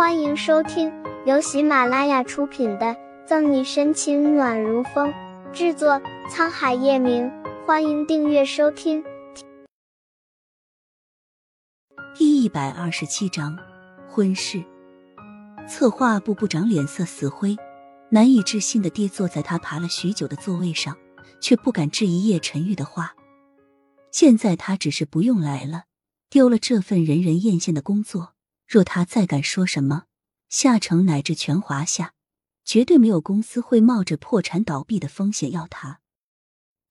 欢迎收听由喜马拉雅出品的《赠你深情暖如风》，制作沧海夜明。欢迎订阅收听。第一百二十七章婚事。策划部部长脸色死灰，难以置信的跌坐在他爬了许久的座位上，却不敢质疑叶晨玉的话。现在他只是不用来了，丢了这份人人艳羡的工作。若他再敢说什么，下城乃至全华夏，绝对没有公司会冒着破产倒闭的风险要他。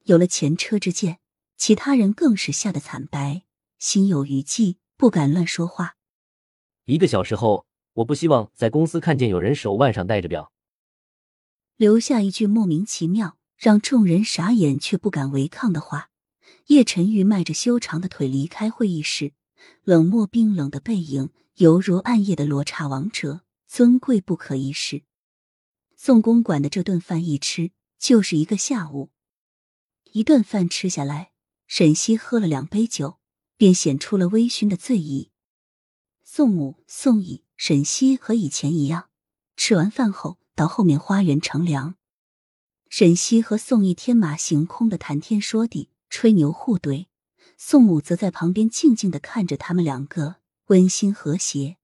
有了前车之鉴，其他人更是吓得惨白，心有余悸，不敢乱说话。一个小时后，我不希望在公司看见有人手腕上戴着表。留下一句莫名其妙，让众人傻眼却不敢违抗的话。叶晨玉迈着修长的腿离开会议室，冷漠冰冷的背影。犹如暗夜的罗刹王者，尊贵不可一世。宋公馆的这顿饭一吃就是一个下午，一顿饭吃下来，沈西喝了两杯酒，便显出了微醺的醉意。宋母、宋义、沈西和以前一样，吃完饭后到后面花园乘凉。沈西和宋义天马行空的谈天说地，吹牛互怼，宋母则在旁边静静的看着他们两个。温馨和谐。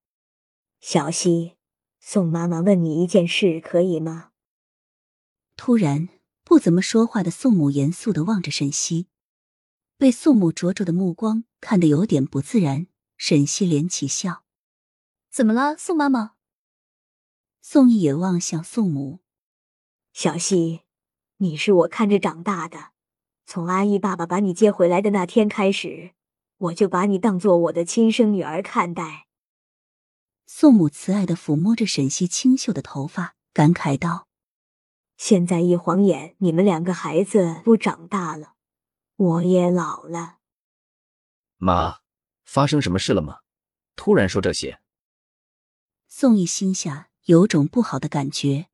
小溪，宋妈妈问你一件事，可以吗？突然，不怎么说话的宋母严肃的望着沈西，被宋母灼灼的目光看得有点不自然。沈西敛起笑：“怎么了，宋妈妈？”宋毅也望向宋母：“小溪，你是我看着长大的，从阿姨爸爸把你接回来的那天开始。”我就把你当做我的亲生女儿看待。宋母慈爱的抚摸着沈西清秀的头发，感慨道：“现在一晃眼，你们两个孩子都长大了，我也老了。”妈，发生什么事了吗？突然说这些。宋义心下有种不好的感觉。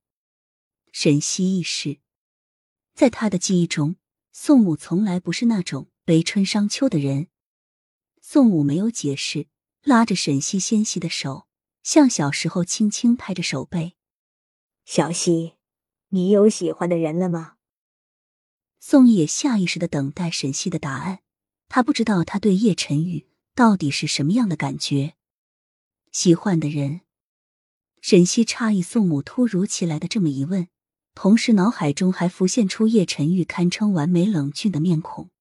沈西一世，在他的记忆中，宋母从来不是那种悲春伤秋的人。宋母没有解释，拉着沈西纤细的手，像小时候轻轻拍着手背。小西，你有喜欢的人了吗？宋野下意识的等待沈西的答案。他不知道他对叶晨玉到底是什么样的感觉。喜欢的人？沈西诧异宋母突如其来的这么一问，同时脑海中还浮现出叶晨玉堪称完美冷峻的面孔。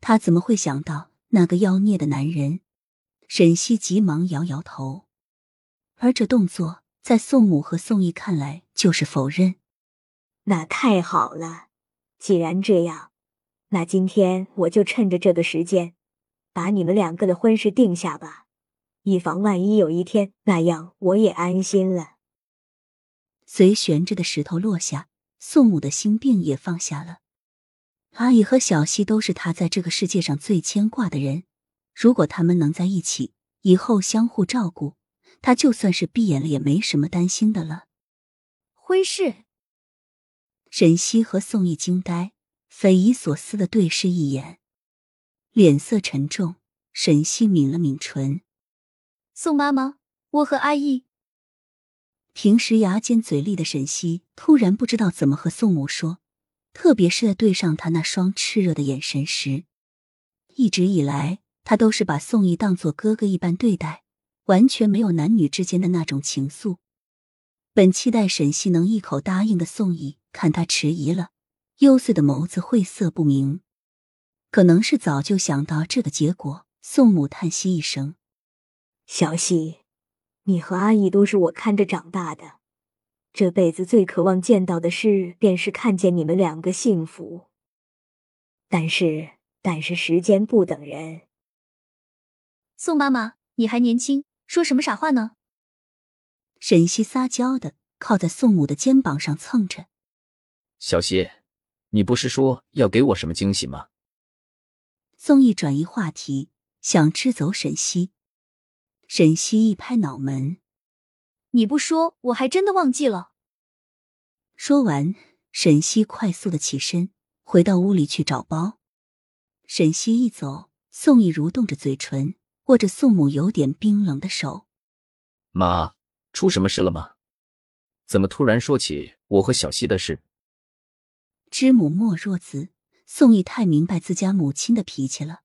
他怎么会想到？那个妖孽的男人，沈西急忙摇摇头，而这动作在宋母和宋义看来就是否认。那太好了，既然这样，那今天我就趁着这个时间，把你们两个的婚事定下吧，以防万一有一天那样，我也安心了。随悬着的石头落下，宋母的心病也放下了。阿姨和小溪都是他在这个世界上最牵挂的人。如果他们能在一起，以后相互照顾，他就算是闭眼了也没什么担心的了。婚事，沈西和宋义惊呆，匪夷所思的对视一眼，脸色沉重。沈西抿了抿唇：“宋妈妈，我和阿义。”平时牙尖嘴利的沈西突然不知道怎么和宋母说。特别是在对上他那双炽热的眼神时，一直以来他都是把宋义当做哥哥一般对待，完全没有男女之间的那种情愫。本期待沈西能一口答应的宋义，看他迟疑了，幽邃的眸子晦涩不明，可能是早就想到这个结果。宋母叹息一声：“小西，你和阿姨都是我看着长大的。”这辈子最渴望见到的事，便是看见你们两个幸福。但是，但是时间不等人。宋妈妈，你还年轻，说什么傻话呢？沈西撒娇的靠在宋母的肩膀上蹭着。小西，你不是说要给我什么惊喜吗？宋毅转移话题，想支走沈西。沈西一拍脑门。你不说，我还真的忘记了。说完，沈西快速的起身，回到屋里去找包。沈西一走，宋毅蠕动着嘴唇，握着宋母有点冰冷的手。妈，出什么事了吗？怎么突然说起我和小溪的事？知母莫若子，宋义太明白自家母亲的脾气了。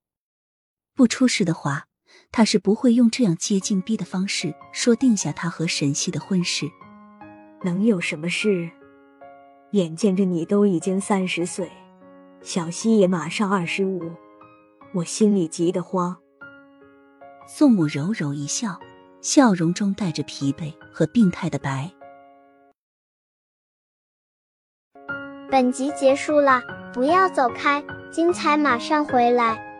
不出事的话，他是不会用这样接近逼的方式说定下他和沈西的婚事。能有什么事？眼见着你都已经三十岁，小溪也马上二十五，我心里急得慌。宋母柔柔一笑，笑容中带着疲惫和病态的白。本集结束了，不要走开，精彩马上回来。